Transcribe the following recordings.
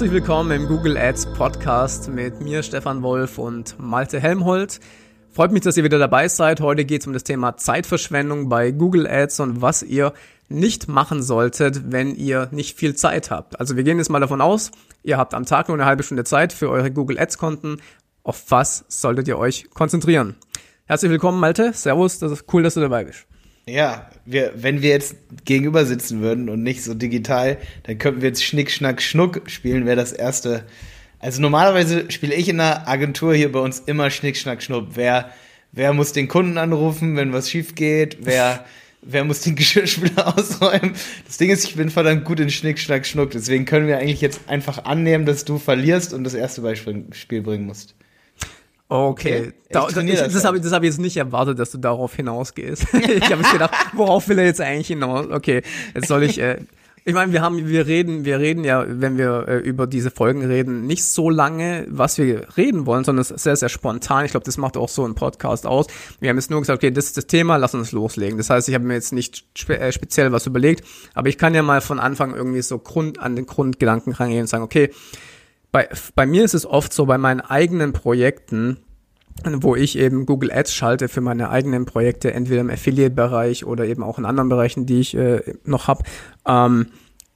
Herzlich willkommen im Google Ads Podcast mit mir, Stefan Wolf und Malte Helmholt. Freut mich, dass ihr wieder dabei seid. Heute geht es um das Thema Zeitverschwendung bei Google Ads und was ihr nicht machen solltet, wenn ihr nicht viel Zeit habt. Also wir gehen jetzt mal davon aus, ihr habt am Tag nur eine halbe Stunde Zeit für eure Google Ads Konten. Auf was solltet ihr euch konzentrieren? Herzlich willkommen, Malte. Servus, das ist cool, dass du dabei bist. Ja, wir, wenn wir jetzt gegenüber sitzen würden und nicht so digital, dann könnten wir jetzt Schnick, Schnack, Schnuck spielen, wäre das erste. Also normalerweise spiele ich in der Agentur hier bei uns immer Schnick, Schnack, Schnupp. Wer, wer muss den Kunden anrufen, wenn was schief geht? Wer, wer muss den Geschirrspüler ausräumen? Das Ding ist, ich bin verdammt gut in Schnick, Schnack, Schnuck. Deswegen können wir eigentlich jetzt einfach annehmen, dass du verlierst und das erste Beispiel Spiel bringen musst. Okay, okay. Da, das, das, das habe ich, das hab ich jetzt nicht erwartet, dass du darauf hinausgehst. ich habe gedacht, worauf will er jetzt eigentlich hinaus? Okay, jetzt soll ich. Äh, ich meine, wir haben, wir reden, wir reden ja, wenn wir äh, über diese Folgen reden, nicht so lange, was wir reden wollen, sondern es ist sehr, sehr spontan. Ich glaube, das macht auch so ein Podcast aus. Wir haben jetzt nur gesagt, okay, das ist das Thema, lass uns loslegen. Das heißt, ich habe mir jetzt nicht spe äh, speziell was überlegt, aber ich kann ja mal von Anfang irgendwie so Grund an den Grundgedanken rangehen und sagen, okay, bei, bei mir ist es oft so, bei meinen eigenen Projekten, wo ich eben Google Ads schalte für meine eigenen Projekte, entweder im Affiliate-Bereich oder eben auch in anderen Bereichen, die ich äh, noch habe. Ähm,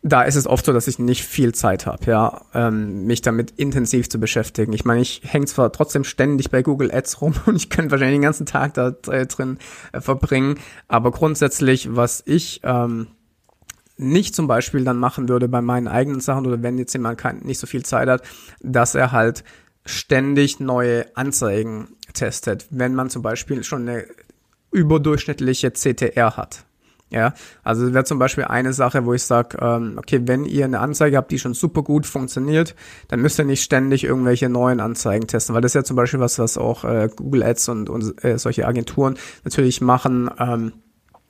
da ist es oft so, dass ich nicht viel Zeit habe, ja, ähm, mich damit intensiv zu beschäftigen. Ich meine, ich hänge zwar trotzdem ständig bei Google Ads rum und ich könnte wahrscheinlich den ganzen Tag da äh, drin äh, verbringen, aber grundsätzlich, was ich ähm, nicht zum Beispiel dann machen würde bei meinen eigenen Sachen oder wenn jetzt jemand kein, nicht so viel Zeit hat, dass er halt ständig neue Anzeigen testet, wenn man zum Beispiel schon eine überdurchschnittliche CTR hat. Ja, also wäre zum Beispiel eine Sache, wo ich sage, ähm, okay, wenn ihr eine Anzeige habt, die schon super gut funktioniert, dann müsst ihr nicht ständig irgendwelche neuen Anzeigen testen, weil das ist ja zum Beispiel was, was auch äh, Google Ads und, und äh, solche Agenturen natürlich machen. Ähm,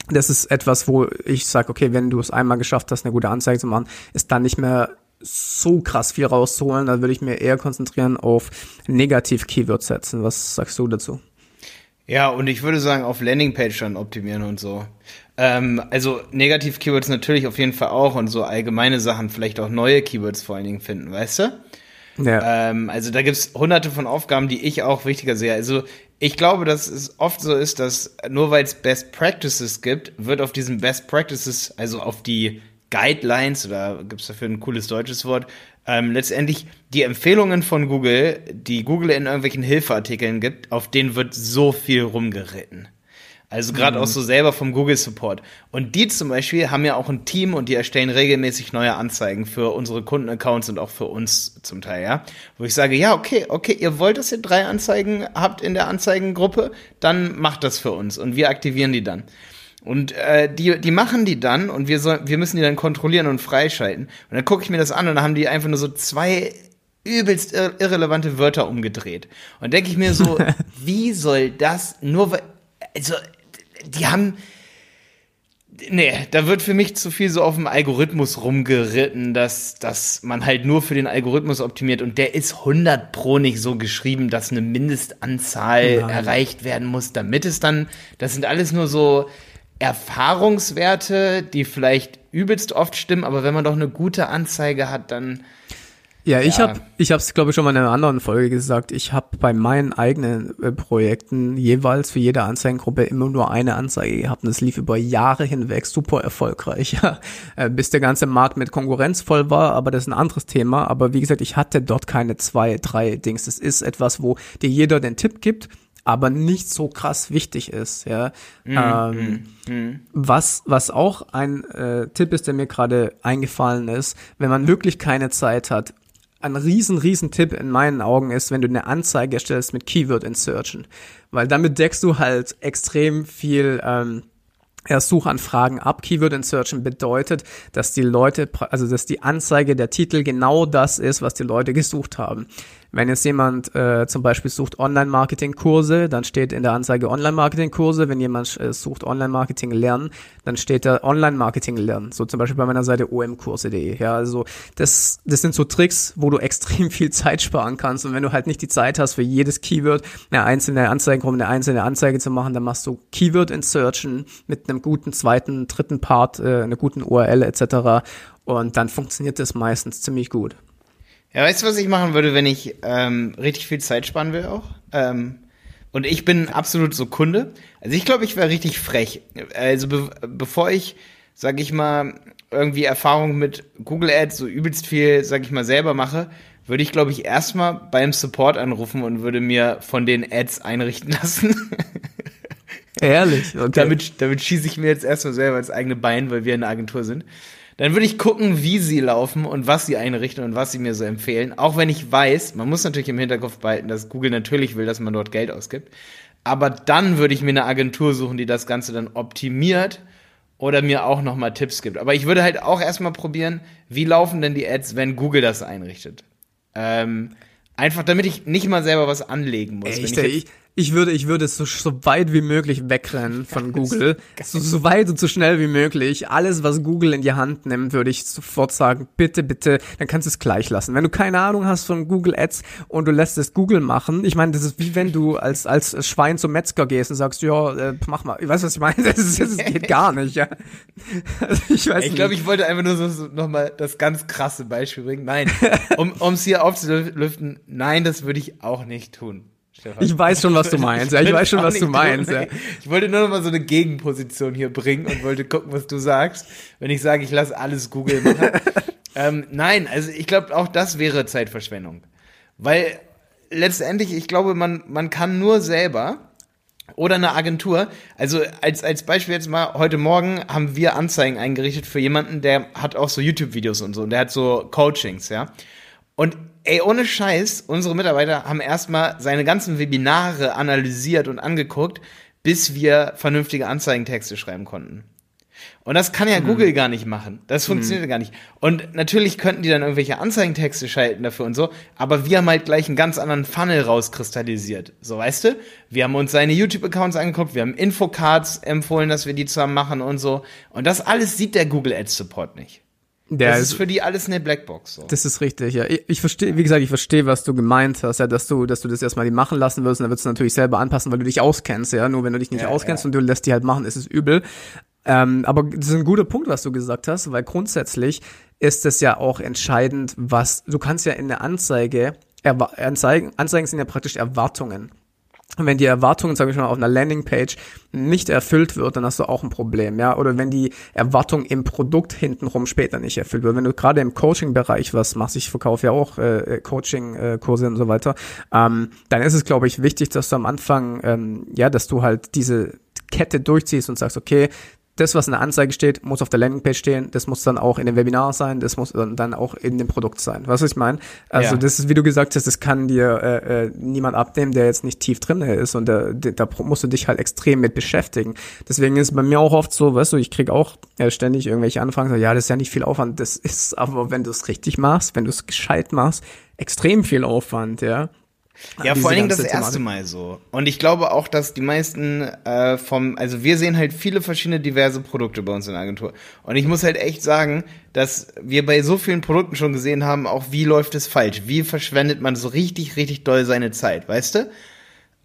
das ist etwas, wo ich sage, okay, wenn du es einmal geschafft hast, eine gute Anzeige zu machen, ist dann nicht mehr so krass viel rauszuholen. Da würde ich mir eher konzentrieren auf Negativ-Keywords setzen. Was sagst du dazu? Ja, und ich würde sagen, auf Landingpage dann optimieren und so. Ähm, also Negativ-Keywords natürlich auf jeden Fall auch und so allgemeine Sachen, vielleicht auch neue Keywords vor allen Dingen finden, weißt du? Ja. Ähm, also da gibt's hunderte von Aufgaben, die ich auch wichtiger sehe. Also ich glaube, dass es oft so ist, dass nur weil es Best Practices gibt, wird auf diesen Best Practices, also auf die Guidelines oder gibt's dafür ein cooles deutsches Wort, ähm, letztendlich die Empfehlungen von Google, die Google in irgendwelchen Hilfeartikeln gibt, auf denen wird so viel rumgeritten. Also gerade mhm. auch so selber vom Google Support. Und die zum Beispiel haben ja auch ein Team und die erstellen regelmäßig neue Anzeigen für unsere Kundenaccounts und auch für uns zum Teil, ja. Wo ich sage, ja, okay, okay, ihr wollt, dass ihr drei Anzeigen habt in der Anzeigengruppe, dann macht das für uns und wir aktivieren die dann. Und äh, die, die machen die dann und wir, soll, wir müssen die dann kontrollieren und freischalten. Und dann gucke ich mir das an und dann haben die einfach nur so zwei übelst ir irrelevante Wörter umgedreht. Und denke ich mir so, wie soll das nur weil, also die haben. Nee, da wird für mich zu viel so auf dem Algorithmus rumgeritten, dass, dass man halt nur für den Algorithmus optimiert und der ist 100 pro nicht so geschrieben, dass eine Mindestanzahl Nein. erreicht werden muss, damit es dann, das sind alles nur so Erfahrungswerte, die vielleicht übelst oft stimmen, aber wenn man doch eine gute Anzeige hat, dann ja, ich ja. habe ich habe es glaube ich schon mal in einer anderen Folge gesagt, ich habe bei meinen eigenen äh, Projekten jeweils für jede Anzeigengruppe immer nur eine Anzeige gehabt und das lief über Jahre hinweg super erfolgreich, ja, äh, bis der ganze Markt mit Konkurrenz voll war, aber das ist ein anderes Thema, aber wie gesagt, ich hatte dort keine zwei, drei Dings. Das ist etwas, wo dir jeder den Tipp gibt, aber nicht so krass wichtig ist, ja. Mm, ähm, mm, mm. Was, was auch ein äh, Tipp ist, der mir gerade eingefallen ist, wenn man wirklich keine Zeit hat, ein riesen, riesen Tipp in meinen Augen ist, wenn du eine Anzeige erstellst mit Keyword Insertion. Weil damit deckst du halt extrem viel ähm, ja, Suchanfragen ab. Keyword Insertion bedeutet, dass die Leute, also dass die Anzeige der Titel genau das ist, was die Leute gesucht haben. Wenn jetzt jemand äh, zum Beispiel sucht Online-Marketing-Kurse, dann steht in der Anzeige Online-Marketing-Kurse. Wenn jemand äh, sucht Online-Marketing lernen, dann steht da Online-Marketing lernen. So zum Beispiel bei meiner Seite omkurse.de. Ja, also das, das sind so Tricks, wo du extrem viel Zeit sparen kannst. Und wenn du halt nicht die Zeit hast, für jedes Keyword eine einzelne Anzeigengruppe, eine einzelne Anzeige zu machen, dann machst du Keyword-Insertion mit einem guten zweiten, dritten Part, äh, einer guten URL etc. Und dann funktioniert das meistens ziemlich gut. Ja, weißt du, was ich machen würde, wenn ich ähm, richtig viel Zeit sparen will auch? Ähm, und ich bin absolut so Kunde. Also ich glaube, ich wäre richtig frech. Also be bevor ich, sag ich mal, irgendwie Erfahrung mit Google Ads so übelst viel, sag ich mal, selber mache, würde ich, glaube ich, erstmal beim Support anrufen und würde mir von den Ads einrichten lassen. Ehrlich? Okay. Damit, damit schieße ich mir jetzt erstmal selber ins eigene Bein, weil wir eine Agentur sind. Dann würde ich gucken, wie sie laufen und was sie einrichten und was sie mir so empfehlen. Auch wenn ich weiß, man muss natürlich im Hinterkopf behalten, dass Google natürlich will, dass man dort Geld ausgibt. Aber dann würde ich mir eine Agentur suchen, die das Ganze dann optimiert oder mir auch nochmal Tipps gibt. Aber ich würde halt auch erstmal probieren, wie laufen denn die Ads, wenn Google das einrichtet. Ähm, einfach damit ich nicht mal selber was anlegen muss. Echt, ich, ich, ich würde, ich würde so, so weit wie möglich wegrennen von Google. So, so weit und so schnell wie möglich. Alles, was Google in die Hand nimmt, würde ich sofort sagen, bitte, bitte, dann kannst du es gleich lassen. Wenn du keine Ahnung hast von Google Ads und du lässt es Google machen, ich meine, das ist wie wenn du als, als Schwein zum Metzger gehst und sagst, ja, äh, mach mal. Ich weiß, was ich meine? Das, ist, das geht gar nicht, ja. Also ich weiß ich glaube, ich wollte einfach nur so, so nochmal das ganz krasse Beispiel bringen. Nein, um es hier aufzulüften, nein, das würde ich auch nicht tun. Stefan. Ich weiß schon, was du meinst. Ja, ich weiß schon, was du meinst. Ja. Ich wollte nur noch mal so eine Gegenposition hier bringen und wollte gucken, was du sagst. Wenn ich sage, ich lasse alles Google machen. ähm, nein, also ich glaube, auch das wäre Zeitverschwendung. Weil letztendlich, ich glaube, man, man kann nur selber oder eine Agentur. Also als, als Beispiel jetzt mal, heute Morgen haben wir Anzeigen eingerichtet für jemanden, der hat auch so YouTube-Videos und so. Und der hat so Coachings, ja. Und ey, ohne Scheiß, unsere Mitarbeiter haben erstmal seine ganzen Webinare analysiert und angeguckt, bis wir vernünftige Anzeigentexte schreiben konnten. Und das kann ja hm. Google gar nicht machen. Das hm. funktioniert hm. gar nicht. Und natürlich könnten die dann irgendwelche Anzeigentexte schalten dafür und so, aber wir haben halt gleich einen ganz anderen Funnel rauskristallisiert. So, weißt du? Wir haben uns seine YouTube-Accounts angeguckt, wir haben Infocards empfohlen, dass wir die zusammen machen und so. Und das alles sieht der Google Ads Support nicht. Der das ist, ist für die alles eine Blackbox. So. Das ist richtig, ja. Ich, ich verstehe, wie gesagt, ich verstehe, was du gemeint hast, ja, dass du, dass du das erstmal die machen lassen wirst und dann wirst du natürlich selber anpassen, weil du dich auskennst, ja. Nur wenn du dich nicht ja, auskennst ja. und du lässt die halt machen, ist es übel. Ähm, aber das ist ein guter Punkt, was du gesagt hast, weil grundsätzlich ist es ja auch entscheidend, was, du kannst ja in der Anzeige, Anzeigen, Anzeigen sind ja praktisch Erwartungen wenn die Erwartungen, sage ich mal, auf einer Landingpage nicht erfüllt wird, dann hast du auch ein Problem, ja. Oder wenn die Erwartung im Produkt hintenrum später nicht erfüllt wird. Wenn du gerade im Coaching-Bereich was machst, ich verkaufe ja auch äh, Coaching-Kurse und so weiter, ähm, dann ist es, glaube ich, wichtig, dass du am Anfang, ähm, ja, dass du halt diese Kette durchziehst und sagst, okay, das, was in der Anzeige steht, muss auf der Landingpage stehen, das muss dann auch in dem Webinar sein, das muss dann auch in dem Produkt sein. Was ich meine? Also ja. das ist, wie du gesagt hast, das kann dir äh, äh, niemand abnehmen, der jetzt nicht tief drin ist und da, da musst du dich halt extrem mit beschäftigen. Deswegen ist bei mir auch oft so, weißt du, ich krieg auch äh, ständig irgendwelche Anfragen, so, ja, das ist ja nicht viel Aufwand, das ist aber, wenn du es richtig machst, wenn du es gescheit machst, extrem viel Aufwand, ja. Ja, vor allen Dingen das erste Mal so. Und ich glaube auch, dass die meisten äh, vom, also wir sehen halt viele verschiedene diverse Produkte bei uns in der Agentur. Und ich muss halt echt sagen, dass wir bei so vielen Produkten schon gesehen haben, auch wie läuft es falsch? Wie verschwendet man so richtig, richtig doll seine Zeit, weißt du?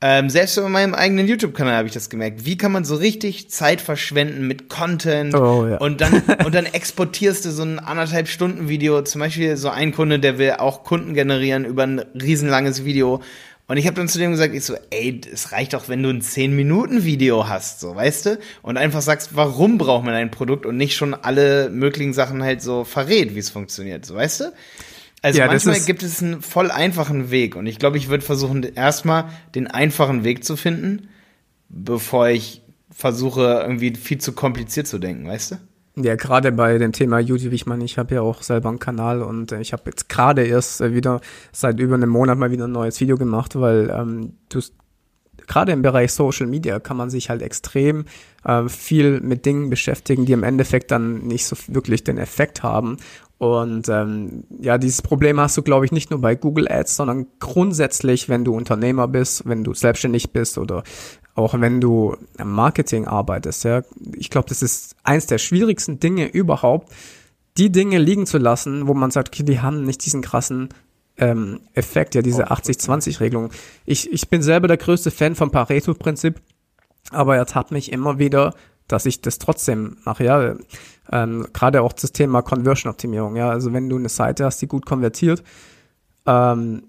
Ähm, selbst bei meinem eigenen YouTube-Kanal habe ich das gemerkt. Wie kann man so richtig Zeit verschwenden mit Content oh, ja. und dann und dann exportierst du so ein anderthalb Stunden Video. Zum Beispiel so ein Kunde, der will auch Kunden generieren über ein riesenlanges Video. Und ich habe dann zu dem gesagt, ich so, ey, es reicht doch, wenn du ein 10 Minuten Video hast, so, weißt du? Und einfach sagst, warum braucht man ein Produkt und nicht schon alle möglichen Sachen halt so verrät, wie es funktioniert, so, weißt du? Also ja, manchmal gibt es einen voll einfachen Weg und ich glaube, ich würde versuchen, erstmal den einfachen Weg zu finden, bevor ich versuche, irgendwie viel zu kompliziert zu denken, weißt du? Ja, gerade bei dem Thema YouTube, ich meine, ich habe ja auch selber einen Kanal und äh, ich habe jetzt gerade erst äh, wieder seit über einem Monat mal wieder ein neues Video gemacht, weil ähm, du gerade im Bereich Social Media kann man sich halt extrem äh, viel mit Dingen beschäftigen, die im Endeffekt dann nicht so wirklich den Effekt haben. Und ähm, ja, dieses Problem hast du, glaube ich, nicht nur bei Google Ads, sondern grundsätzlich, wenn du Unternehmer bist, wenn du selbstständig bist oder auch wenn du am Marketing arbeitest. Ja, ich glaube, das ist eins der schwierigsten Dinge überhaupt, die Dinge liegen zu lassen, wo man sagt, okay, die haben nicht diesen krassen ähm, Effekt, ja, diese 80-20-Regelung. Ich, ich bin selber der größte Fan vom Pareto-Prinzip, aber er tat mich immer wieder, dass ich das trotzdem mache, ja. Ähm, Gerade auch das Thema Conversion-Optimierung, ja. Also wenn du eine Seite hast, die gut konvertiert, ähm,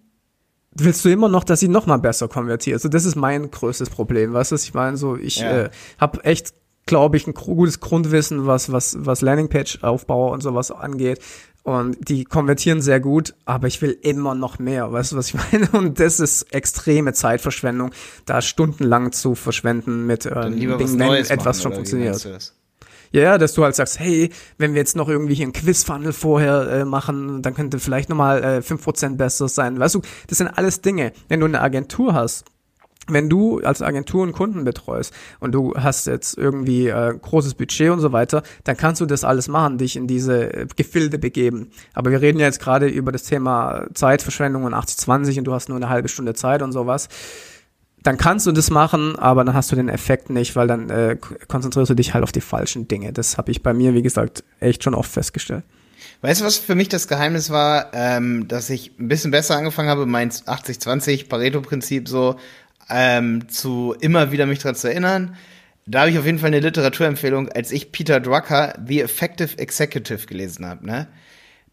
willst du immer noch, dass sie noch mal besser konvertiert. Also das ist mein größtes Problem. Weißt du, ich meine? So, ich ja. äh, habe echt, glaube ich, ein gutes Grundwissen, was was was Landingpage-Aufbau und sowas angeht. Und die konvertieren sehr gut, aber ich will immer noch mehr. Weißt du, was ich meine? Und das ist extreme Zeitverschwendung, da stundenlang zu verschwenden mit ähm, Dingen, wenn etwas schon funktioniert. Ja, dass du halt sagst, hey, wenn wir jetzt noch irgendwie hier einen Quiz-Funnel vorher äh, machen, dann könnte vielleicht nochmal äh, 5% besser sein. Weißt du, das sind alles Dinge. Wenn du eine Agentur hast, wenn du als Agentur einen Kunden betreust und du hast jetzt irgendwie äh, großes Budget und so weiter, dann kannst du das alles machen, dich in diese äh, Gefilde begeben. Aber wir reden ja jetzt gerade über das Thema Zeitverschwendung und 80-20 und du hast nur eine halbe Stunde Zeit und sowas dann kannst du das machen, aber dann hast du den Effekt nicht, weil dann äh, konzentrierst du dich halt auf die falschen Dinge. Das habe ich bei mir, wie gesagt, echt schon oft festgestellt. Weißt du, was für mich das Geheimnis war, ähm, dass ich ein bisschen besser angefangen habe, mein 80-20 Pareto-Prinzip so ähm, zu immer wieder mich daran zu erinnern. Da habe ich auf jeden Fall eine Literaturempfehlung, als ich Peter Drucker The Effective Executive gelesen habe. Ne?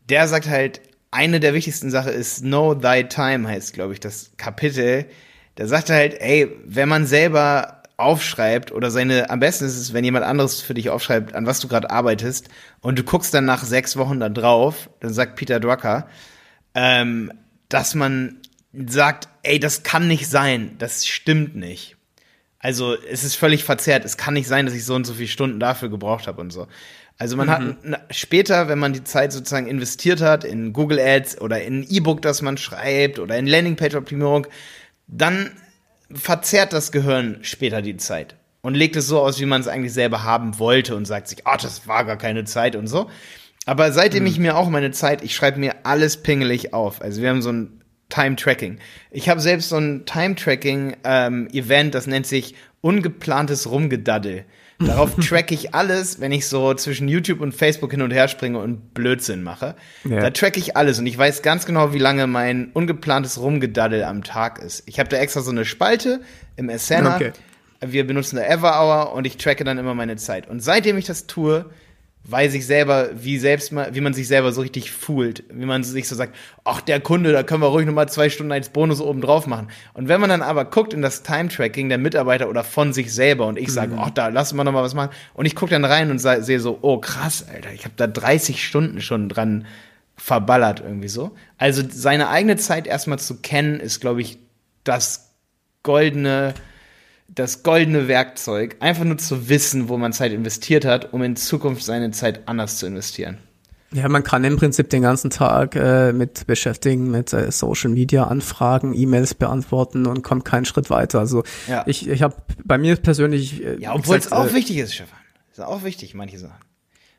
Der sagt halt, eine der wichtigsten Sachen ist Know Thy Time, heißt, glaube ich, das Kapitel der sagte halt, ey, wenn man selber aufschreibt oder seine, am besten ist es, wenn jemand anderes für dich aufschreibt, an was du gerade arbeitest und du guckst dann nach sechs Wochen da drauf, dann sagt Peter Drucker, ähm, dass man sagt, ey, das kann nicht sein, das stimmt nicht. Also es ist völlig verzerrt, es kann nicht sein, dass ich so und so viele Stunden dafür gebraucht habe und so. Also man mhm. hat später, wenn man die Zeit sozusagen investiert hat in Google Ads oder in ein E-Book, das man schreibt oder in Landingpage-Optimierung, dann verzerrt das Gehirn später die Zeit und legt es so aus, wie man es eigentlich selber haben wollte und sagt sich, ah, oh, das war gar keine Zeit und so. Aber seitdem mhm. ich mir auch meine Zeit, ich schreibe mir alles pingelig auf. Also wir haben so ein Time-Tracking. Ich habe selbst so ein Time-Tracking-Event, ähm, das nennt sich ungeplantes Rumgedaddel. Darauf track ich alles, wenn ich so zwischen YouTube und Facebook hin und her springe und Blödsinn mache. Ja. Da track ich alles und ich weiß ganz genau, wie lange mein ungeplantes Rumgedaddel am Tag ist. Ich habe da extra so eine Spalte im Asana. Okay. Wir benutzen da Everhour und ich tracke dann immer meine Zeit. Und seitdem ich das tue, weiß ich selber, wie selbst mal, wie man sich selber so richtig fühlt, wie man sich so sagt, ach, der Kunde, da können wir ruhig nochmal zwei Stunden als Bonus oben drauf machen. Und wenn man dann aber guckt in das Time-Tracking der Mitarbeiter oder von sich selber und ich sage, mhm. ach, da lassen wir nochmal was machen und ich gucke dann rein und sehe so, oh krass, Alter, ich habe da 30 Stunden schon dran verballert irgendwie so. Also seine eigene Zeit erstmal zu kennen, ist, glaube ich, das goldene das goldene Werkzeug, einfach nur zu wissen, wo man Zeit investiert hat, um in Zukunft seine Zeit anders zu investieren. Ja, man kann im Prinzip den ganzen Tag äh, mit beschäftigen, mit äh, Social Media Anfragen, E-Mails beantworten und kommt keinen Schritt weiter. Also ja. ich, ich habe bei mir persönlich. Äh, ja, obwohl es auch äh, wichtig ist, Stefan. Ist auch wichtig, manche Sachen.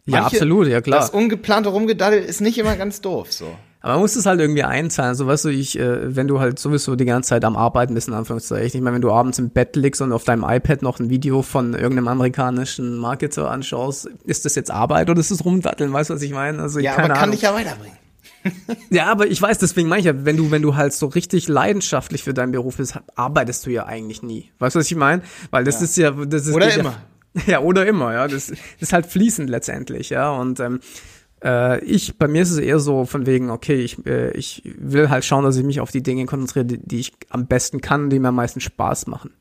Manche, ja, absolut, ja klar. Das ungeplante Rumgedaddel ist nicht immer ganz doof, so. Aber man muss es halt irgendwie einzahlen. So, weißt du, ich, äh, wenn du halt sowieso die ganze Zeit am Arbeiten bist, in Anführungszeichen. Ich meine, wenn du abends im Bett liegst und auf deinem iPad noch ein Video von irgendeinem amerikanischen Marketer anschaust, ist das jetzt Arbeit oder ist das Rumdatteln? Weißt du, was ich meine? Also, ja, aber kann Ahnung. dich ja weiterbringen. ja, aber ich weiß, deswegen meine ich ja, wenn du, wenn du halt so richtig leidenschaftlich für deinen Beruf bist, arbeitest du ja eigentlich nie. Weißt du, was ich meine? Weil das ja. ist ja, das ist. Oder immer. Ja, ja, oder immer, ja. Das, das ist halt fließend letztendlich, ja. Und ähm, äh, ich, bei mir ist es eher so von wegen, okay, ich, äh, ich will halt schauen, dass ich mich auf die Dinge konzentriere, die, die ich am besten kann, die mir am meisten Spaß machen.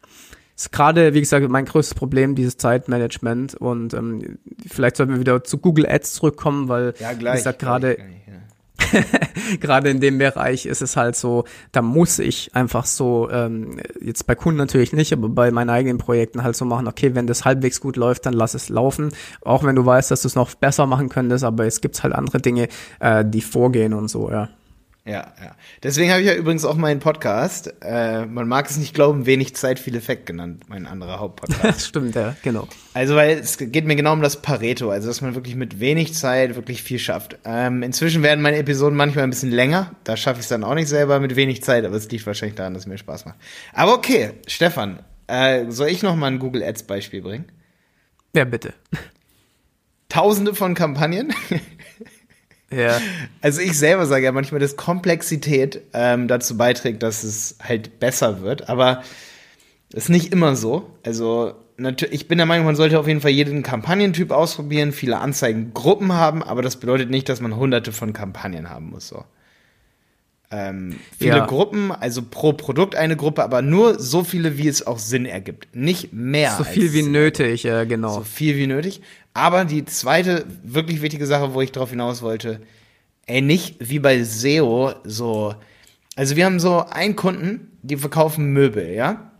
Ist gerade, wie gesagt, mein größtes Problem, dieses Zeitmanagement. Und ähm, vielleicht sollten wir wieder zu Google Ads zurückkommen, weil, ja, gleich, wie gesagt, gerade gerade in dem Bereich ist es halt so, da muss ich einfach so, ähm, jetzt bei Kunden natürlich nicht, aber bei meinen eigenen Projekten halt so machen, okay, wenn das halbwegs gut läuft, dann lass es laufen. Auch wenn du weißt, dass du es noch besser machen könntest, aber es gibt halt andere Dinge, äh, die vorgehen und so, ja. Ja, ja. Deswegen habe ich ja übrigens auch meinen Podcast, äh, man mag es nicht glauben, wenig Zeit, viel Effekt genannt, mein anderer Hauptpodcast. Stimmt, ja, genau. Also, weil es geht mir genau um das Pareto, also dass man wirklich mit wenig Zeit wirklich viel schafft. Ähm, inzwischen werden meine Episoden manchmal ein bisschen länger, da schaffe ich es dann auch nicht selber mit wenig Zeit, aber es liegt wahrscheinlich daran, dass es mir Spaß macht. Aber okay, Stefan, äh, soll ich noch mal ein Google Ads Beispiel bringen? Ja, bitte. Tausende von Kampagnen. Ja. Also ich selber sage ja manchmal, dass Komplexität ähm, dazu beiträgt, dass es halt besser wird, aber ist nicht immer so. Also ich bin der Meinung, man sollte auf jeden Fall jeden Kampagnentyp ausprobieren, viele Anzeigengruppen haben, aber das bedeutet nicht, dass man hunderte von Kampagnen haben muss. So. Ähm, viele ja. Gruppen, also pro Produkt eine Gruppe, aber nur so viele, wie es auch Sinn ergibt. Nicht mehr. So viel wie nötig, ja, genau. So viel wie nötig. Aber die zweite wirklich wichtige Sache, wo ich drauf hinaus wollte, ey, nicht wie bei SEO so. Also wir haben so einen Kunden, die verkaufen Möbel, ja?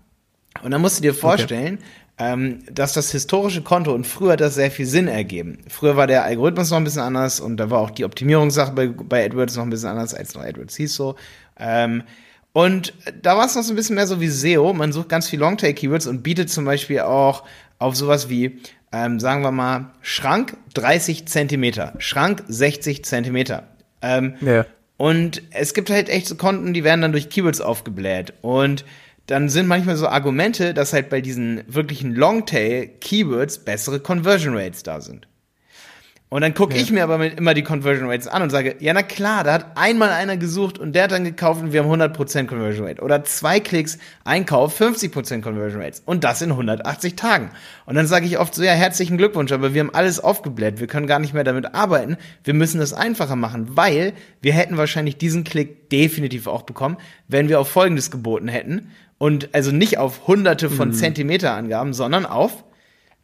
Und dann musst du dir vorstellen, okay ähm, dass das historische Konto und früher hat das sehr viel Sinn ergeben. Früher war der Algorithmus noch ein bisschen anders und da war auch die Optimierungssache bei, bei AdWords noch ein bisschen anders, als noch AdWords hieß so. Ähm, und da war es noch so ein bisschen mehr so wie SEO. Man sucht ganz viel Longtail-Keywords und bietet zum Beispiel auch auf sowas wie, ähm, sagen wir mal, Schrank 30 Zentimeter, Schrank 60 Zentimeter. Ähm, ja. Und es gibt halt echt so Konten, die werden dann durch Keywords aufgebläht. Und dann sind manchmal so Argumente, dass halt bei diesen wirklichen Longtail-Keywords bessere Conversion Rates da sind. Und dann gucke ja. ich mir aber immer die Conversion Rates an und sage, ja, na klar, da hat einmal einer gesucht und der hat dann gekauft und wir haben 100% Conversion Rate. Oder zwei Klicks, Einkauf, 50% Conversion Rates. Und das in 180 Tagen. Und dann sage ich oft so, ja, herzlichen Glückwunsch, aber wir haben alles aufgebläht. Wir können gar nicht mehr damit arbeiten. Wir müssen es einfacher machen, weil wir hätten wahrscheinlich diesen Klick definitiv auch bekommen, wenn wir auf Folgendes geboten hätten. Und also nicht auf hunderte von mhm. Zentimeterangaben, sondern auf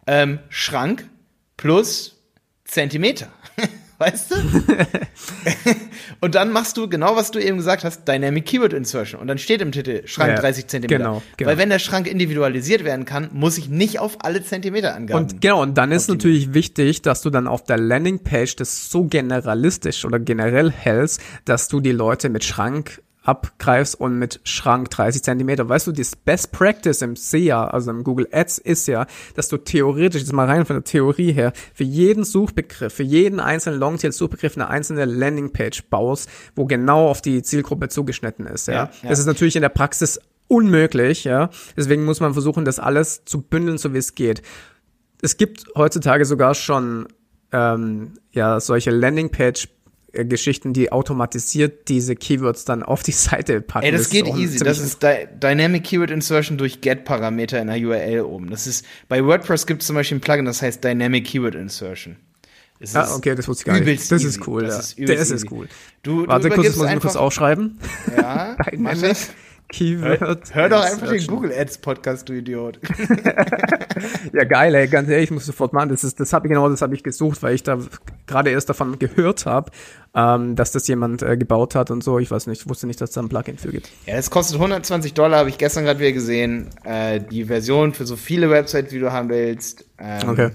ähm, Schrank plus Zentimeter. weißt du? und dann machst du genau, was du eben gesagt hast, Dynamic Keyword Insertion. Und dann steht im Titel Schrank ja, 30 Zentimeter. Genau, genau. Weil wenn der Schrank individualisiert werden kann, muss ich nicht auf alle Zentimeter angeben. Und genau, und dann ist natürlich wichtig, dass du dann auf der Landingpage das so generalistisch oder generell hältst, dass du die Leute mit Schrank abgreifst und mit Schrank 30 Zentimeter. Weißt du, das Best Practice im SEA, also im Google Ads, ist ja, dass du theoretisch, jetzt mal rein von der Theorie her, für jeden Suchbegriff, für jeden einzelnen Longtail-Suchbegriff eine einzelne Landingpage baust, wo genau auf die Zielgruppe zugeschnitten ist. Ja, ja, ja. Das ist natürlich in der Praxis unmöglich. Ja, deswegen muss man versuchen, das alles zu bündeln, so wie es geht. Es gibt heutzutage sogar schon ähm, ja solche Landingpage Geschichten, die automatisiert diese Keywords dann auf die Seite packen. Ey, das, das geht easy. Das ist Di Dynamic Keyword Insertion durch Get-Parameter in der URL oben. Das ist, bei WordPress gibt es zum Beispiel ein Plugin, das heißt Dynamic Keyword Insertion. Es ah, okay, das wusste ich gar nicht. Das ist cool, das ja. Ist das ist cool. Du, Warte, du kurz, das muss ich kurz aufschreiben. Ja, Dynamic Keyword. Hör, hör doch einfach den Google Ads Podcast, du Idiot. ja, geil, ey, ganz ehrlich, ich muss sofort machen. Das ist, das habe ich genau, das habe ich gesucht, weil ich da gerade erst davon gehört habe, ähm, dass das jemand äh, gebaut hat und so. Ich weiß nicht, wusste nicht, dass es da ein Plugin für gibt. Ja, es kostet 120 Dollar, habe ich gestern gerade wieder gesehen. Äh, die Version für so viele Websites, wie du haben willst. Ähm, okay.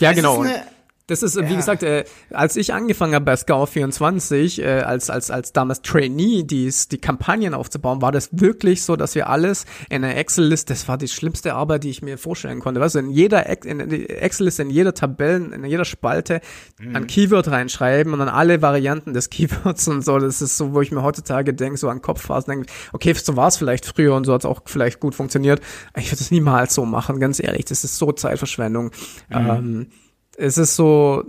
Ja, genau. Eine, das ist, ja. wie gesagt, äh, als ich angefangen habe bei Scout24, äh, als, als, als damals Trainee, die, die Kampagnen aufzubauen, war das wirklich so, dass wir alles in einer Excel-Liste, das war die schlimmste Arbeit, die ich mir vorstellen konnte. Weißt du, in jeder Excel-Liste, in jeder Tabelle, in jeder Spalte mhm. ein Keyword reinschreiben und dann alle Varianten des Keywords und so. Das ist so, wo ich mir heutzutage denke, so an Kopfphasen denke, okay, so war es vielleicht früher und so hat es auch vielleicht gut funktioniert. Ich würde es niemals so machen, ganz ehrlich. Das ist so Zeitverschwendung. Mhm. Ähm, es ist so,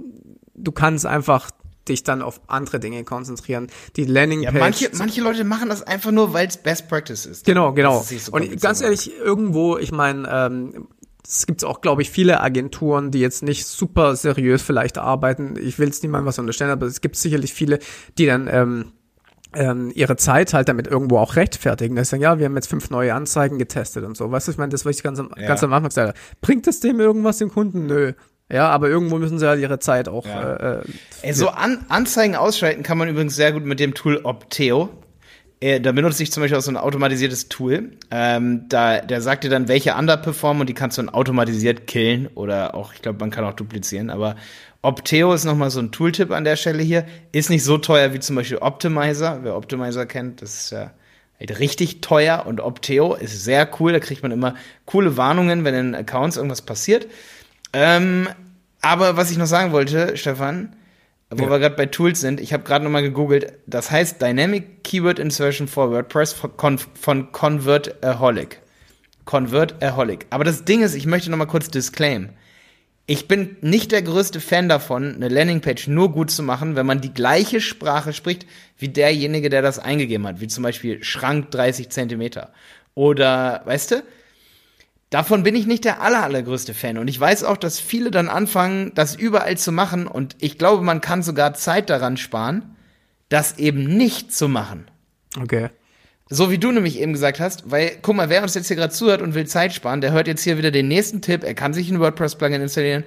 du kannst einfach dich dann auf andere Dinge konzentrieren. Die Landingpage. Ja, manche, manche Leute machen das einfach nur, weil es Best Practice ist. Genau, genau. So und ganz ehrlich, irgendwo, ich meine, ähm, es gibt auch, glaube ich, viele Agenturen, die jetzt nicht super seriös vielleicht arbeiten. Ich will es niemandem was unterstellen, aber es gibt sicherlich viele, die dann ähm, ähm, ihre Zeit halt damit irgendwo auch rechtfertigen. Das sagen, ja, wir haben jetzt fünf neue Anzeigen getestet und so. Weißt du, ich meine, das, was ich ganz am, ja. ganz am Anfang gesagt Bringt es dem irgendwas dem Kunden? Nö. Ja, aber irgendwo müssen sie halt ihre Zeit auch. Ja. Äh, äh Ey, so An Anzeigen ausschalten kann man übrigens sehr gut mit dem Tool Opteo. Äh, da benutze ich zum Beispiel auch so ein automatisiertes Tool. Ähm, da, der sagt dir dann, welche underperformen und die kannst du dann automatisiert killen oder auch, ich glaube, man kann auch duplizieren. Aber Opteo ist nochmal so ein Tooltip an der Stelle hier. Ist nicht so teuer wie zum Beispiel Optimizer. Wer Optimizer kennt, das ist ja halt richtig teuer und Opteo ist sehr cool. Da kriegt man immer coole Warnungen, wenn in Accounts irgendwas passiert. Ähm, aber was ich noch sagen wollte, Stefan, wo ja. wir gerade bei Tools sind, ich habe gerade noch mal gegoogelt, das heißt Dynamic Keyword Insertion for WordPress von, von Convertaholic. Convertaholic. Aber das Ding ist, ich möchte noch mal kurz disclaim. Ich bin nicht der größte Fan davon, eine Landingpage nur gut zu machen, wenn man die gleiche Sprache spricht wie derjenige, der das eingegeben hat, wie zum Beispiel Schrank 30 Zentimeter. Oder, weißt du, Davon bin ich nicht der aller, allergrößte Fan. Und ich weiß auch, dass viele dann anfangen, das überall zu machen. Und ich glaube, man kann sogar Zeit daran sparen, das eben nicht zu machen. Okay. So wie du nämlich eben gesagt hast, weil, guck mal, wer uns jetzt hier gerade zuhört und will Zeit sparen, der hört jetzt hier wieder den nächsten Tipp. Er kann sich ein WordPress-Plugin installieren.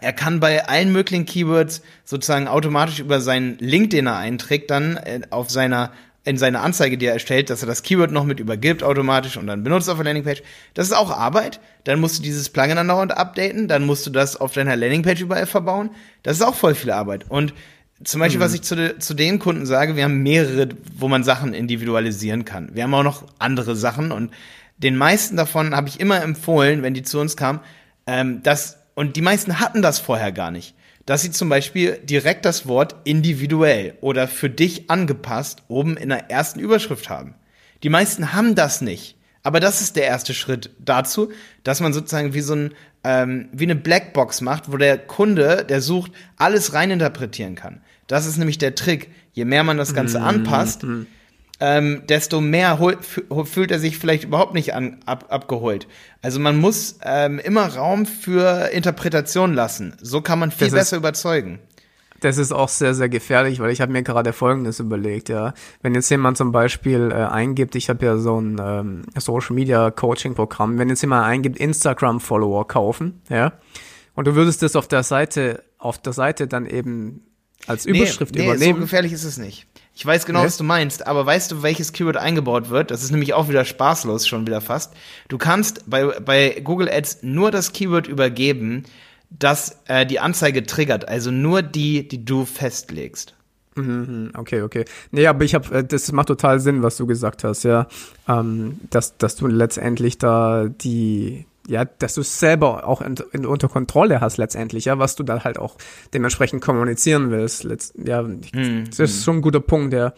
Er kann bei allen möglichen Keywords sozusagen automatisch über seinen Link, den er einträgt, dann äh, auf seiner in seine Anzeige, die er erstellt, dass er das Keyword noch mit übergibt automatisch und dann benutzt auf der Landingpage. Das ist auch Arbeit. Dann musst du dieses Plugin dann dauernd updaten, dann musst du das auf deiner Landingpage überall verbauen. Das ist auch voll viel Arbeit. Und zum Beispiel, mhm. was ich zu, de, zu den Kunden sage, wir haben mehrere, wo man Sachen individualisieren kann. Wir haben auch noch andere Sachen und den meisten davon habe ich immer empfohlen, wenn die zu uns kamen, ähm, dass, und die meisten hatten das vorher gar nicht, dass sie zum Beispiel direkt das Wort individuell oder für dich angepasst oben in der ersten Überschrift haben. Die meisten haben das nicht. Aber das ist der erste Schritt dazu, dass man sozusagen wie so ein, ähm, wie eine Blackbox macht, wo der Kunde, der sucht, alles reininterpretieren kann. Das ist nämlich der Trick. Je mehr man das Ganze mhm. anpasst, mm ähm, desto mehr fühlt er sich vielleicht überhaupt nicht an, ab, abgeholt. Also man muss ähm, immer Raum für Interpretation lassen. So kann man viel das besser überzeugen. Das ist auch sehr, sehr gefährlich, weil ich habe mir gerade Folgendes überlegt, ja. Wenn jetzt jemand zum Beispiel äh, eingibt, ich habe ja so ein ähm, Social Media Coaching Programm, wenn jetzt jemand eingibt, Instagram-Follower kaufen, ja, und du würdest das auf der Seite, auf der Seite dann eben als Überschrift nee, nee, übernehmen. So gefährlich ist es nicht. Ich weiß genau, was du meinst, aber weißt du, welches Keyword eingebaut wird? Das ist nämlich auch wieder spaßlos, schon wieder fast. Du kannst bei, bei Google Ads nur das Keyword übergeben, das äh, die Anzeige triggert, also nur die, die du festlegst. Mhm. Okay, okay. Nee, aber ich habe, äh, das macht total Sinn, was du gesagt hast, ja. Ähm, dass, dass du letztendlich da die, ja, dass du es selber auch in, in, unter Kontrolle hast letztendlich, ja, was du da halt auch dementsprechend kommunizieren willst. Letzt, ja, hm, das ist hm. schon ein guter Punkt, ja.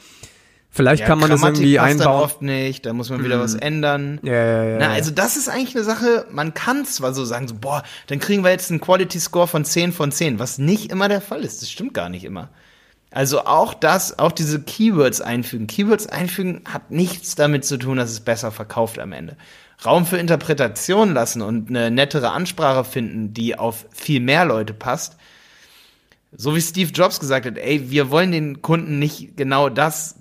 Vielleicht ja, kann man Grammatik das irgendwie einbauen. Oft nicht, da muss man wieder hm. was ändern. Ja, ja, ja. Na, also das ist eigentlich eine Sache, man kann zwar so sagen, so, boah, dann kriegen wir jetzt einen Quality Score von 10 von 10, was nicht immer der Fall ist. Das stimmt gar nicht immer. Also auch das, auch diese Keywords einfügen. Keywords einfügen hat nichts damit zu tun, dass es besser verkauft am Ende. Raum für Interpretation lassen und eine nettere Ansprache finden, die auf viel mehr Leute passt. So wie Steve Jobs gesagt hat, ey, wir wollen den Kunden nicht genau das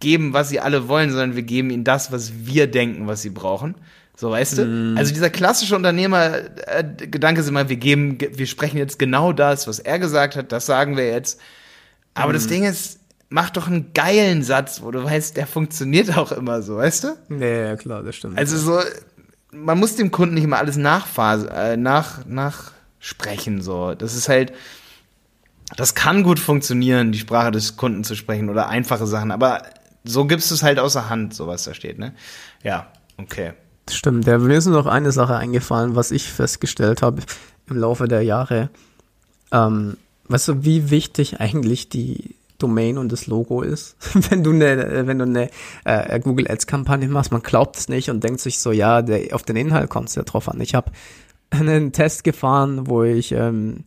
geben, was sie alle wollen, sondern wir geben ihnen das, was wir denken, was sie brauchen. So, weißt du? Mm. Also dieser klassische Unternehmer-Gedanke ist immer, wir geben, wir sprechen jetzt genau das, was er gesagt hat, das sagen wir jetzt. Aber mm. das Ding ist, mach doch einen geilen Satz, wo du weißt, der funktioniert auch immer so, weißt du? Ja, ja klar, das stimmt. Also so, man muss dem Kunden nicht immer alles nachphase, äh, nach, nachsprechen, so. Das ist halt, das kann gut funktionieren, die Sprache des Kunden zu sprechen oder einfache Sachen, aber so gibst du es halt außer Hand, so was da steht, ne? Ja, okay. Stimmt, ja, mir ist noch eine Sache eingefallen, was ich festgestellt habe im Laufe der Jahre. Ähm, weißt du, wie wichtig eigentlich die Domain und das Logo ist. wenn du eine, wenn du eine äh, Google Ads Kampagne machst, man glaubt es nicht und denkt sich so, ja, der, auf den Inhalt kommt es ja drauf an. Ich habe einen Test gefahren, wo ich ähm,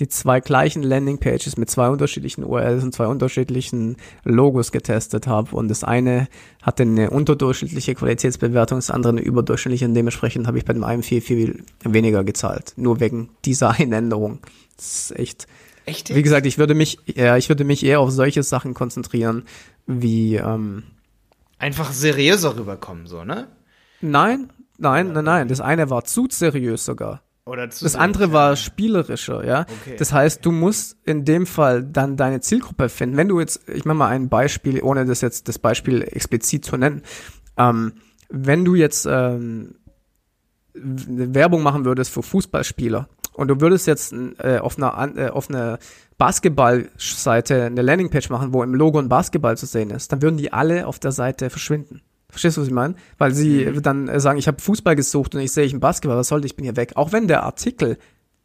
die zwei gleichen Landingpages mit zwei unterschiedlichen URLs und zwei unterschiedlichen Logos getestet habe und das eine hatte eine unterdurchschnittliche Qualitätsbewertung, das andere eine überdurchschnittliche und dementsprechend habe ich bei dem einen viel, viel weniger gezahlt. Nur wegen dieser Einänderung. Das ist echt Echt? Wie gesagt, ich würde mich, ja, ich würde mich eher auf solche Sachen konzentrieren, wie ähm, einfach seriöser rüberkommen, so, ne? Nein, nein, nein, nein. Das eine war zu seriös sogar. Oder zu das andere war spielerischer, ja. Okay, das heißt, okay. du musst in dem Fall dann deine Zielgruppe finden. Wenn du jetzt, ich mache mal ein Beispiel, ohne das jetzt das Beispiel explizit zu nennen, ähm, wenn du jetzt ähm, Werbung machen würdest für Fußballspieler, und du würdest jetzt äh, auf einer äh, auf einer Basketballseite eine Landingpage machen, wo im Logo ein Basketball zu sehen ist, dann würden die alle auf der Seite verschwinden. Verstehst du, was ich meine? Weil sie mhm. dann äh, sagen, ich habe Fußball gesucht und ich sehe ich ein Basketball, was sollte ich bin hier weg. Auch wenn der Artikel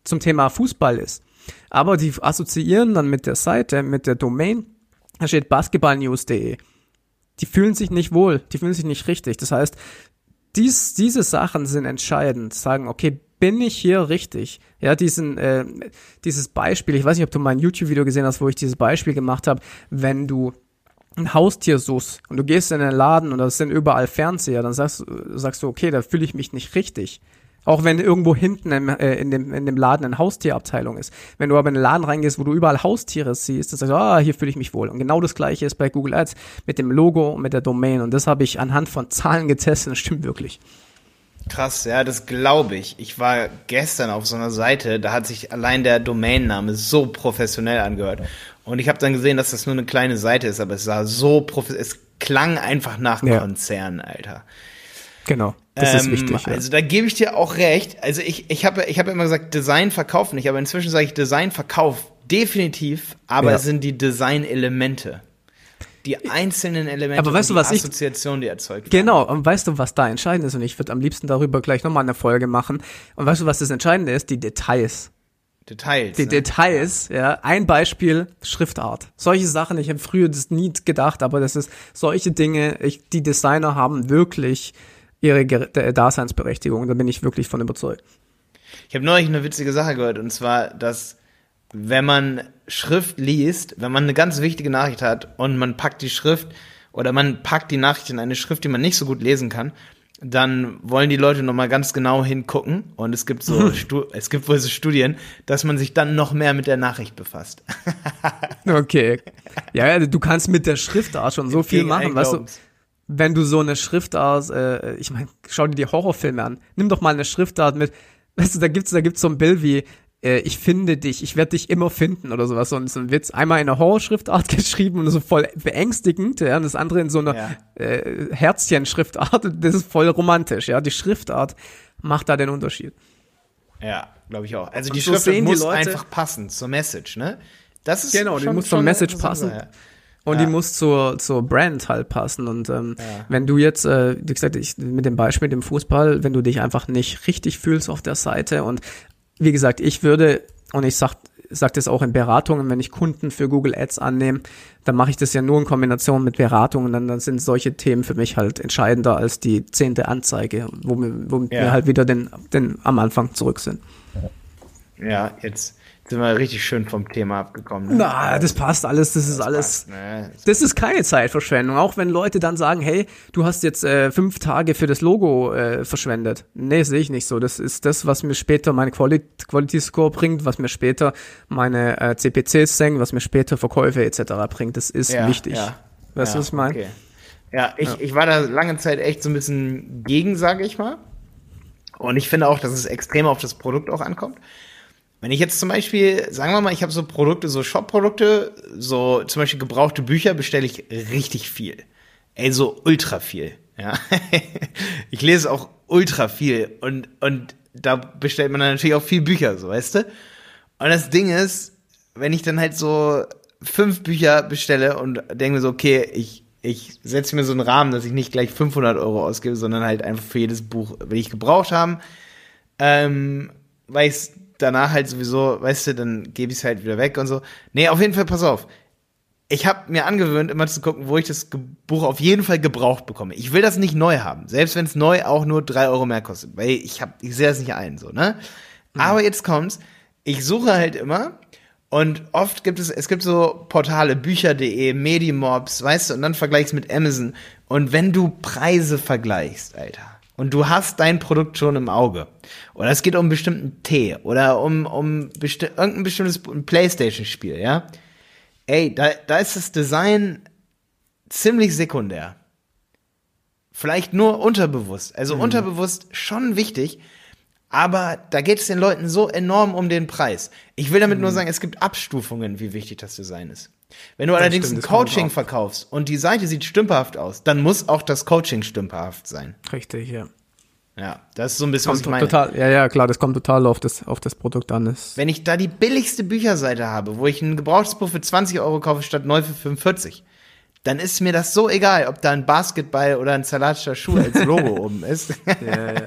zum Thema Fußball ist. Aber die assoziieren dann mit der Seite, mit der Domain, da steht basketballnews.de. Die fühlen sich nicht wohl, die fühlen sich nicht richtig. Das heißt, dies, diese Sachen sind entscheidend. Sagen, okay, bin ich hier richtig? Ja, diesen, äh, dieses Beispiel, ich weiß nicht, ob du mein YouTube-Video gesehen hast, wo ich dieses Beispiel gemacht habe, wenn du ein Haustier suchst und du gehst in den Laden und da sind überall Fernseher, dann sagst, sagst du, okay, da fühle ich mich nicht richtig. Auch wenn irgendwo hinten im, äh, in, dem, in dem Laden eine Haustierabteilung ist. Wenn du aber in einen Laden reingehst, wo du überall Haustiere siehst, dann sagst du, ah, hier fühle ich mich wohl. Und genau das gleiche ist bei Google Ads mit dem Logo und mit der Domain. Und das habe ich anhand von Zahlen getestet. Das stimmt wirklich. Krass, ja, das glaube ich. Ich war gestern auf so einer Seite, da hat sich allein der Domainname so professionell angehört. Und ich habe dann gesehen, dass das nur eine kleine Seite ist, aber es sah so professionell, es klang einfach nach ja. Konzern, Alter. Genau. Das ist ähm, wichtig. Ja. Also da gebe ich dir auch recht. Also ich, ich habe ich hab immer gesagt, Design verkauft nicht, aber inzwischen sage ich Design verkauft definitiv, aber ja. es sind die Design-Elemente. Die einzelnen Elemente aber weißt du, was Assoziation, ich, die erzeugt werden. Genau, und weißt du, was da entscheidend ist? Und ich würde am liebsten darüber gleich nochmal eine Folge machen. Und weißt du, was das Entscheidende ist? Die Details. Details. Die ne? Details, ja. Ein Beispiel, Schriftart. Solche Sachen, ich habe früher das nie gedacht, aber das ist solche Dinge, ich, die Designer haben wirklich ihre Daseinsberechtigung. Da bin ich wirklich von überzeugt. Ich habe neulich eine witzige Sache gehört, und zwar, dass wenn man Schrift liest, wenn man eine ganz wichtige Nachricht hat und man packt die Schrift oder man packt die Nachricht in eine Schrift, die man nicht so gut lesen kann, dann wollen die Leute noch mal ganz genau hingucken und es gibt so es gibt wohl so Studien, dass man sich dann noch mehr mit der Nachricht befasst. okay. Ja, du kannst mit der Schriftart schon so viel machen, weißt du? Wenn du so eine Schriftart, äh, ich meine, schau dir die Horrorfilme an. Nimm doch mal eine Schriftart mit, weißt du, da gibt's da gibt's so ein Bild wie äh, ich finde dich, ich werde dich immer finden oder sowas, so, so ein Witz. Einmal in einer Horrorschriftart geschrieben und so voll beängstigend, ja, und das andere in so einer ja. äh, Herzchen-Schriftart, das ist voll romantisch, ja. Die Schriftart macht da den Unterschied. Ja, glaube ich auch. Also die so Schrift muss die einfach passen zur Message, ne? Das ist genau, die muss zur Message passen. Ja. Und ja. die muss zur, zur Brand halt passen. Und ähm, ja. wenn du jetzt, äh, wie gesagt, ich, mit dem Beispiel mit dem Fußball, wenn du dich einfach nicht richtig fühlst auf der Seite und wie gesagt, ich würde, und ich sag, sag das auch in Beratungen, wenn ich Kunden für Google Ads annehme, dann mache ich das ja nur in Kombination mit Beratungen, dann, dann sind solche Themen für mich halt entscheidender als die zehnte Anzeige, wo wir, wo ja. wir halt wieder den, den am Anfang zurück sind. Ja, jetzt sind wir richtig schön vom Thema abgekommen. Ne? Na, das passt alles, das, das ist alles. Passt, ne? Das ist keine Zeitverschwendung. Auch wenn Leute dann sagen, hey, du hast jetzt äh, fünf Tage für das Logo äh, verschwendet. Nee, sehe ich nicht so. Das ist das, was mir später meine Quali Quality Score bringt, was mir später meine äh, CPCs senkt, was mir später Verkäufe etc. bringt. Das ist ja, wichtig. Ja. Weißt du, was ich meine? Okay. Ja, ich, ja. ich war da lange Zeit echt so ein bisschen gegen, sage ich mal. Und ich finde auch, dass es extrem auf das Produkt auch ankommt. Wenn ich jetzt zum Beispiel, sagen wir mal, ich habe so Produkte, so Shop-Produkte, so zum Beispiel gebrauchte Bücher bestelle ich richtig viel. Ey, so ultra viel. Ja. ich lese auch ultra viel und, und da bestellt man dann natürlich auch viel Bücher, so, weißt du? Und das Ding ist, wenn ich dann halt so fünf Bücher bestelle und denke mir so, okay, ich, ich setze mir so einen Rahmen, dass ich nicht gleich 500 Euro ausgebe, sondern halt einfach für jedes Buch, will ich gebraucht haben, ähm, weil ich danach halt sowieso, weißt du, dann gebe ich es halt wieder weg und so. Nee, auf jeden Fall, pass auf. Ich habe mir angewöhnt, immer zu gucken, wo ich das Buch auf jeden Fall gebraucht bekomme. Ich will das nicht neu haben, selbst wenn es neu auch nur drei Euro mehr kostet, weil ich hab, ich sehe das nicht ein, so ne. Mhm. Aber jetzt kommt's, ich suche halt immer und oft gibt es, es gibt so Portale, Bücher.de, Medimobs, weißt du, und dann vergleichst mit Amazon. Und wenn du Preise vergleichst, Alter, und du hast dein Produkt schon im Auge. Oder es geht um einen bestimmten Tee oder um, um besti irgendein bestimmtes Playstation-Spiel, ja. Ey, da, da ist das Design ziemlich sekundär. Vielleicht nur unterbewusst. Also mhm. unterbewusst schon wichtig, aber da geht es den Leuten so enorm um den Preis. Ich will damit mhm. nur sagen, es gibt Abstufungen, wie wichtig das Design ist. Wenn du das allerdings stimmt, ein Coaching verkaufst und die Seite sieht stümperhaft aus, dann muss auch das Coaching stümperhaft sein. Richtig, ja. Ja, das ist so ein bisschen, kommt was ich meine. Total, ja, ja, klar, das kommt total auf das, auf das Produkt an. Das Wenn ich da die billigste Bücherseite habe, wo ich ein gebrauchtes Buch für 20 Euro kaufe statt neu für 45, dann ist mir das so egal, ob da ein Basketball oder ein salatischer Schuh als Logo oben ist. Ja, ja.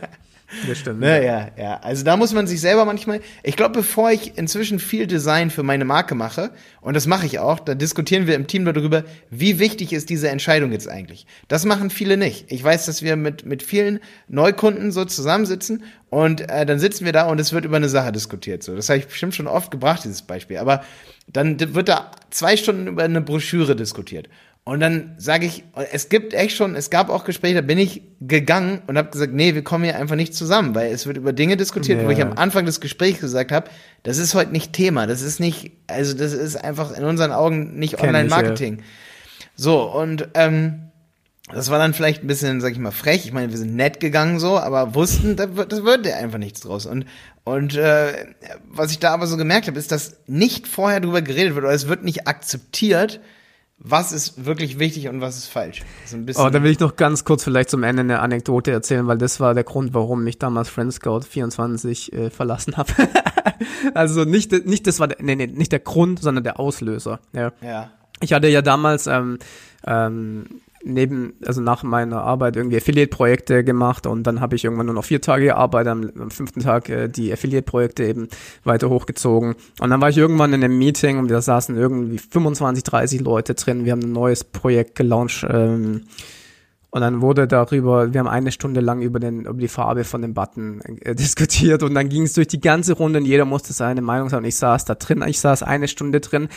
Das stimmt. Ne, ja, ja. Also da muss man sich selber manchmal. Ich glaube, bevor ich inzwischen viel Design für meine Marke mache, und das mache ich auch, da diskutieren wir im Team darüber, wie wichtig ist diese Entscheidung jetzt eigentlich. Das machen viele nicht. Ich weiß, dass wir mit, mit vielen Neukunden so zusammensitzen und äh, dann sitzen wir da und es wird über eine Sache diskutiert. So, das habe ich bestimmt schon oft gebracht, dieses Beispiel. Aber dann wird da zwei Stunden über eine Broschüre diskutiert. Und dann sage ich, es gibt echt schon, es gab auch Gespräche, da bin ich gegangen und habe gesagt, nee, wir kommen hier einfach nicht zusammen, weil es wird über Dinge diskutiert, ja. wo ich am Anfang des Gesprächs gesagt habe, das ist heute nicht Thema, das ist nicht, also das ist einfach in unseren Augen nicht Online-Marketing. Ja. So, und ähm, das war dann vielleicht ein bisschen, sag ich mal, frech. Ich meine, wir sind nett gegangen so, aber wussten, das wird, das wird ja einfach nichts draus. Und, und äh, was ich da aber so gemerkt habe, ist, dass nicht vorher drüber geredet wird oder es wird nicht akzeptiert, was ist wirklich wichtig und was ist falsch. So ein bisschen oh, da will ich noch ganz kurz vielleicht zum Ende eine Anekdote erzählen, weil das war der Grund, warum ich damals Friendscout 24 äh, verlassen habe. also nicht, nicht das war der, nee, nee, nicht der Grund, sondern der Auslöser. Ja. ja. Ich hatte ja damals ähm, ähm, neben, also nach meiner Arbeit irgendwie Affiliate-Projekte gemacht und dann habe ich irgendwann nur noch vier Tage gearbeitet, am, am fünften Tag äh, die Affiliate-Projekte eben weiter hochgezogen. Und dann war ich irgendwann in einem Meeting und da saßen irgendwie 25, 30 Leute drin. Wir haben ein neues Projekt gelauncht. Ähm, und dann wurde darüber, wir haben eine Stunde lang über, den, über die Farbe von dem Button äh, diskutiert und dann ging es durch die ganze Runde und jeder musste seine Meinung sagen. Ich saß da drin, ich saß eine Stunde drin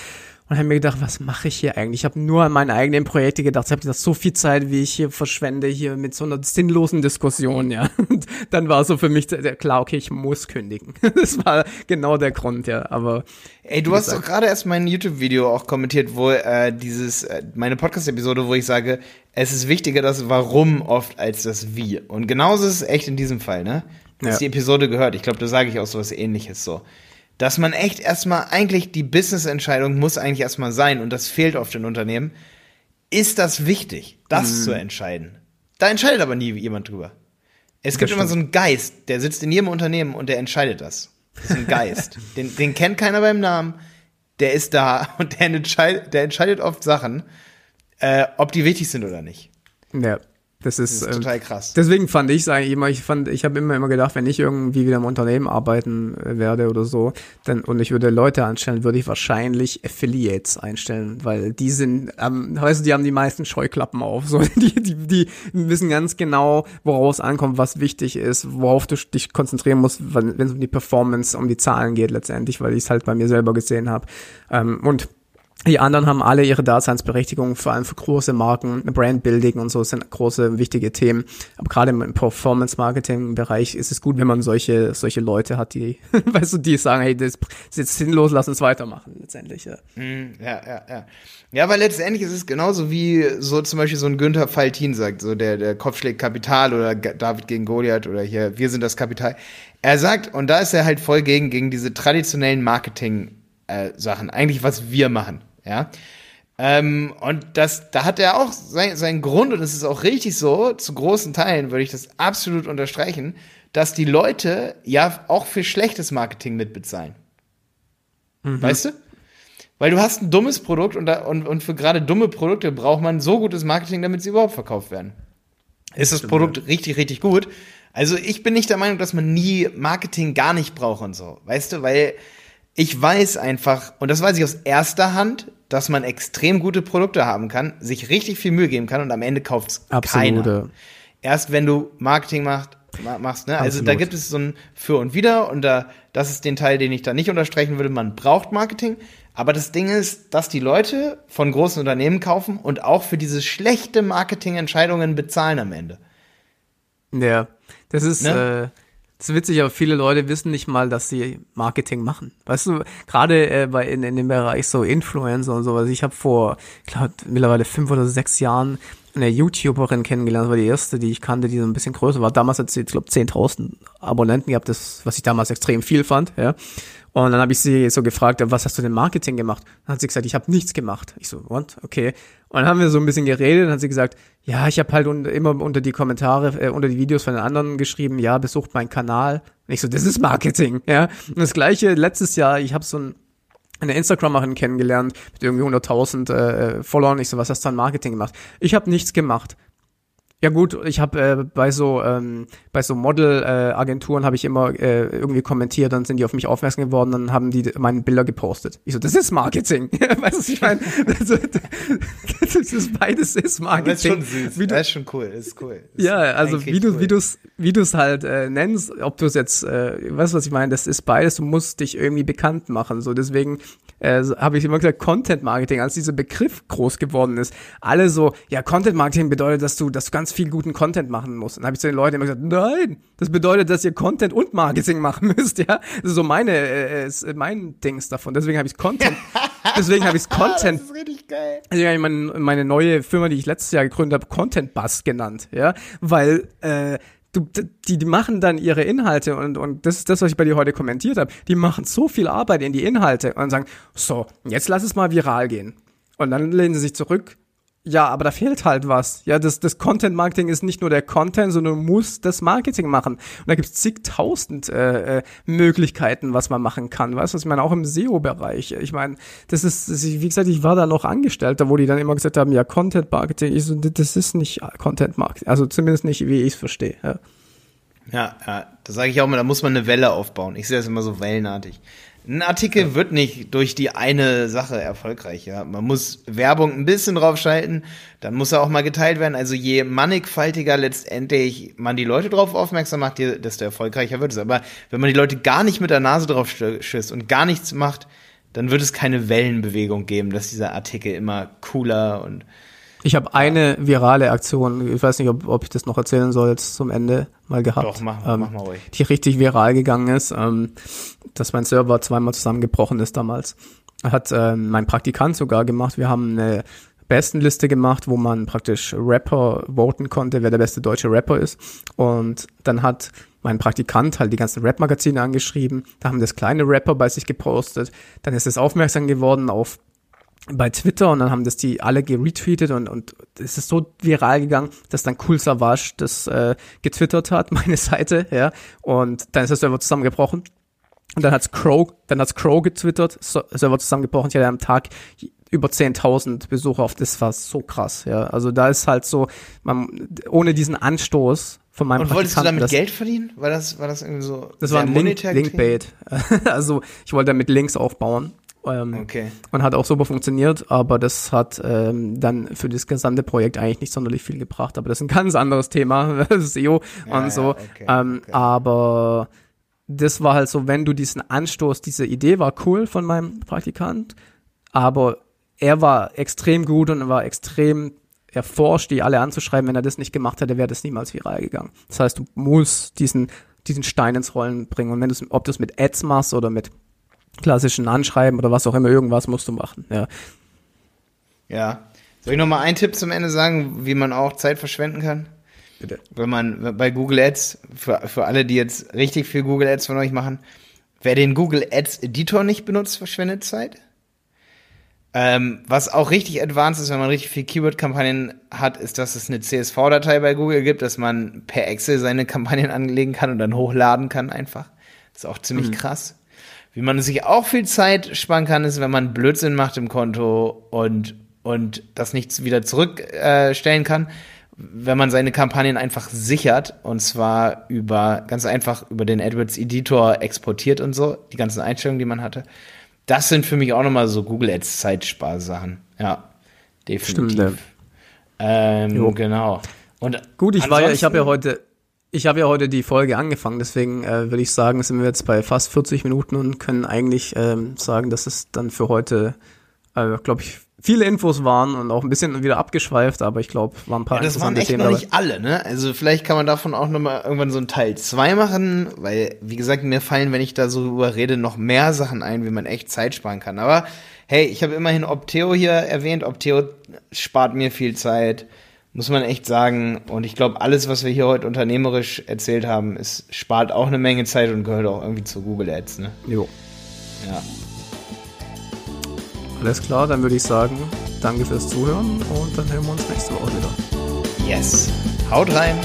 und habe mir gedacht, was mache ich hier eigentlich? Ich habe nur an meine eigenen Projekte gedacht. Ich habe gedacht, so viel Zeit, wie ich hier verschwende, hier mit so einer sinnlosen Diskussion, ja. Und dann war so für mich klar, okay, ich muss kündigen. Das war genau der Grund, ja. Aber ey, du hast doch gerade erst mein YouTube-Video auch kommentiert, wo äh, dieses äh, meine Podcast-Episode, wo ich sage, es ist wichtiger das Warum oft als das Wie. Und genauso ist es echt in diesem Fall, ne? Du hast die Episode gehört. Ich glaube, da sage ich auch so was Ähnliches so dass man echt erstmal eigentlich die Business-Entscheidung muss eigentlich erstmal sein und das fehlt oft in Unternehmen. Ist das wichtig, das mhm. zu entscheiden? Da entscheidet aber nie jemand drüber. Es gibt immer so einen Geist, der sitzt in jedem Unternehmen und der entscheidet das. Das ist ein Geist. den, den kennt keiner beim Namen. Der ist da und der, entscheid, der entscheidet oft Sachen, äh, ob die wichtig sind oder nicht. Ja. Das ist, das ist total krass. Deswegen fand ich es eigentlich immer, ich fand, ich habe immer immer gedacht, wenn ich irgendwie wieder im Unternehmen arbeiten äh, werde oder so, dann und ich würde Leute anstellen, würde ich wahrscheinlich Affiliates einstellen, weil die sind, ähm, weißt du, die haben die meisten Scheuklappen auf, so die, die, die wissen ganz genau, woraus ankommt, was wichtig ist, worauf du dich konzentrieren musst, wenn es um die Performance, um die Zahlen geht letztendlich, weil ich es halt bei mir selber gesehen habe. Ähm, und die anderen haben alle ihre Daseinsberechtigung, vor allem für große Marken, Brandbuilding und so sind große, wichtige Themen. Aber gerade im Performance-Marketing-Bereich ist es gut, wenn man solche, solche Leute hat, die, weißt du, die sagen, hey, das ist jetzt sinnlos, lass uns weitermachen, letztendlich, ja. Mm, ja, ja, ja. Ja, weil letztendlich ist es genauso wie so zum Beispiel so ein Günther Faltin sagt, so der, der Kopf schlägt Kapital oder David gegen Goliath oder hier, wir sind das Kapital. Er sagt, und da ist er halt voll gegen, gegen diese traditionellen Marketing- äh, Sachen, eigentlich was wir machen, ja. Ähm, und das, da hat er auch sein, seinen Grund, und es ist auch richtig so, zu großen Teilen würde ich das absolut unterstreichen, dass die Leute ja auch für schlechtes Marketing mitbezahlen. Mhm. Weißt du? Weil du hast ein dummes Produkt und, da, und, und für gerade dumme Produkte braucht man so gutes Marketing, damit sie überhaupt verkauft werden. Ist das Produkt ja. richtig, richtig gut? Also ich bin nicht der Meinung, dass man nie Marketing gar nicht braucht und so. Weißt du, weil ich weiß einfach, und das weiß ich aus erster Hand, dass man extrem gute Produkte haben kann, sich richtig viel Mühe geben kann und am Ende kauft es keiner. Erst wenn du Marketing macht, machst, ne? Also da gibt es so ein Für und Wider und da, das ist den Teil, den ich da nicht unterstreichen würde. Man braucht Marketing. Aber das Ding ist, dass die Leute von großen Unternehmen kaufen und auch für diese schlechte Marketingentscheidungen bezahlen am Ende. Ja, das ist, ne? äh, das ist witzig, aber viele Leute wissen nicht mal, dass sie Marketing machen. Weißt du, gerade äh, bei in, in dem Bereich so Influencer und sowas. Ich habe vor, ich glaube, mittlerweile fünf oder sechs Jahren eine YouTuberin kennengelernt, das war die erste, die ich kannte, die so ein bisschen größer war. Damals hat sie, ich glaube, 10.000 Abonnenten gehabt, das, was ich damals extrem viel fand, ja. Und dann habe ich sie so gefragt, was hast du denn Marketing gemacht? Dann hat sie gesagt, ich habe nichts gemacht. Ich so, what? Okay. Und dann haben wir so ein bisschen geredet, dann hat sie gesagt, ja, ich habe halt un immer unter die Kommentare, äh, unter die Videos von den anderen geschrieben, ja, besucht meinen Kanal. Und ich so, das ist Marketing, ja. Und das gleiche letztes Jahr, ich habe so ein eine Instagrammerin kennengelernt mit irgendwie 100.000 äh, Followern. Ich so, was hast du an Marketing gemacht? Ich habe nichts gemacht. Ja gut, ich habe äh, bei so ähm, bei so Model-Agenturen äh, habe ich immer äh, irgendwie kommentiert, dann sind die auf mich aufmerksam geworden, dann haben die meine Bilder gepostet. Ich so, das ist Marketing. weißt du, was ich meine? Das, das ist beides ist Marketing. Das ist schon süß. Wie du, das ist schon cool, das ist cool. Das ja, also wie du cool. wie du es wie du es halt äh, nennst, ob du es jetzt, äh, weißt du, was ich meine? Das ist beides. Du musst dich irgendwie bekannt machen. So deswegen äh, habe ich immer gesagt, Content Marketing, als dieser Begriff groß geworden ist, alle so, ja, Content Marketing bedeutet, dass du, dass du ganz viel guten Content machen musst. Und dann habe ich zu den Leuten immer gesagt, nein, das bedeutet, dass ihr Content und Marketing machen müsst, ja. Das ist so meine, äh, ist mein Dings davon. Deswegen habe ich Content, deswegen habe ich Content. das ist richtig geil. Deswegen habe ich meine, meine neue Firma, die ich letztes Jahr gegründet habe, Content Bus genannt, ja, weil äh, du, die, die machen dann ihre Inhalte und, und das ist das, was ich bei dir heute kommentiert habe. Die machen so viel Arbeit in die Inhalte und sagen, so, jetzt lass es mal viral gehen. Und dann lehnen sie sich zurück ja, aber da fehlt halt was. Ja, das, das Content Marketing ist nicht nur der Content, sondern du musst das Marketing machen. Und da gibt's zigtausend äh, äh, Möglichkeiten, was man machen kann. Weißt du, ich meine? Auch im SEO-Bereich. Ich meine, das ist, das wie gesagt, ich war da noch Angestellter, wo die dann immer gesagt haben, ja, Content Marketing, ich so, das ist nicht Content Marketing. Also zumindest nicht, wie ich es verstehe. Ja. Ja, ja, das sage ich auch mal, da muss man eine Welle aufbauen. Ich sehe das immer so wellenartig. Ein Artikel ja. wird nicht durch die eine Sache erfolgreich, ja. Man muss Werbung ein bisschen draufschalten, dann muss er auch mal geteilt werden. Also je mannigfaltiger letztendlich man die Leute drauf aufmerksam macht, desto erfolgreicher wird es. Aber wenn man die Leute gar nicht mit der Nase drauf schießt und gar nichts macht, dann wird es keine Wellenbewegung geben, dass dieser Artikel immer cooler und ich habe eine virale Aktion, ich weiß nicht, ob, ob ich das noch erzählen soll, jetzt zum Ende mal gehabt. Doch, mach, ähm, mach mal ruhig. Die richtig viral gegangen ist, ähm, dass mein Server zweimal zusammengebrochen ist damals. Hat ähm, mein Praktikant sogar gemacht. Wir haben eine Bestenliste gemacht, wo man praktisch Rapper voten konnte, wer der beste deutsche Rapper ist. Und dann hat mein Praktikant halt die ganzen Rap-Magazine angeschrieben. Da haben das kleine Rapper bei sich gepostet. Dann ist es aufmerksam geworden auf bei Twitter und dann haben das die alle geretweetet und, und es ist so viral gegangen, dass dann Cool Savage das äh, getwittert hat, meine Seite, ja, und dann ist der Server zusammengebrochen. Und dann hat's Crow, dann hat's Crow getwittert, Server zusammengebrochen, ich hatte am Tag über 10.000 Besucher auf, das war so krass, ja. Also da ist halt so, man, ohne diesen Anstoß von meinem Und wolltest du damit das, Geld verdienen? War das, war das irgendwie so? Das war ein Link, Linkbait. also ich wollte damit Links aufbauen ähm, okay. Und hat auch super funktioniert, aber das hat ähm, dann für das gesamte Projekt eigentlich nicht sonderlich viel gebracht. Aber das ist ein ganz anderes Thema, SEO ja, und so. Ja, okay, ähm, okay. Aber das war halt so, wenn du diesen Anstoß, diese Idee war cool von meinem Praktikant, aber er war extrem gut und war extrem erforscht, die alle anzuschreiben. Wenn er das nicht gemacht hätte, wäre das niemals viral gegangen. Das heißt, du musst diesen, diesen Stein ins Rollen bringen. Und wenn du ob du es mit Ads machst oder mit klassischen Anschreiben oder was auch immer, irgendwas musst du machen, ja. Ja. Soll ich noch mal einen Tipp zum Ende sagen, wie man auch Zeit verschwenden kann? Bitte. Wenn man bei Google Ads, für, für alle, die jetzt richtig viel Google Ads von euch machen, wer den Google Ads Editor nicht benutzt, verschwendet Zeit. Ähm, was auch richtig advanced ist, wenn man richtig viel Keyword-Kampagnen hat, ist, dass es eine CSV-Datei bei Google gibt, dass man per Excel seine Kampagnen anlegen kann und dann hochladen kann einfach. Das ist auch ziemlich mhm. krass. Wie man sich auch viel Zeit sparen kann, ist, wenn man Blödsinn macht im Konto und, und das nicht wieder zurückstellen äh, kann, wenn man seine Kampagnen einfach sichert und zwar über, ganz einfach über den AdWords Editor exportiert und so, die ganzen Einstellungen, die man hatte. Das sind für mich auch nochmal so Google Ads Zeitsparsachen. Ja, definitiv. Stimmt, ja. Ähm, genau. Und Gut, ich war ja, ich habe ja heute, ich habe ja heute die Folge angefangen, deswegen äh, würde ich sagen, sind wir jetzt bei fast 40 Minuten und können eigentlich ähm, sagen, dass es dann für heute, äh, glaube ich, viele Infos waren und auch ein bisschen wieder abgeschweift, aber ich glaube, waren ein paar ja, das waren echt Themen noch nicht alle, ne? Also vielleicht kann man davon auch nochmal irgendwann so ein Teil 2 machen, weil, wie gesagt, mir fallen, wenn ich da so drüber rede, noch mehr Sachen ein, wie man echt Zeit sparen kann. Aber hey, ich habe immerhin Opteo hier erwähnt. Opteo spart mir viel Zeit muss man echt sagen. Und ich glaube, alles, was wir hier heute unternehmerisch erzählt haben, ist, spart auch eine Menge Zeit und gehört auch irgendwie zu Google Ads. Ne? Jo. Ja. Alles klar, dann würde ich sagen, danke fürs Zuhören und dann hören wir uns nächste Woche wieder. Yes. Haut rein.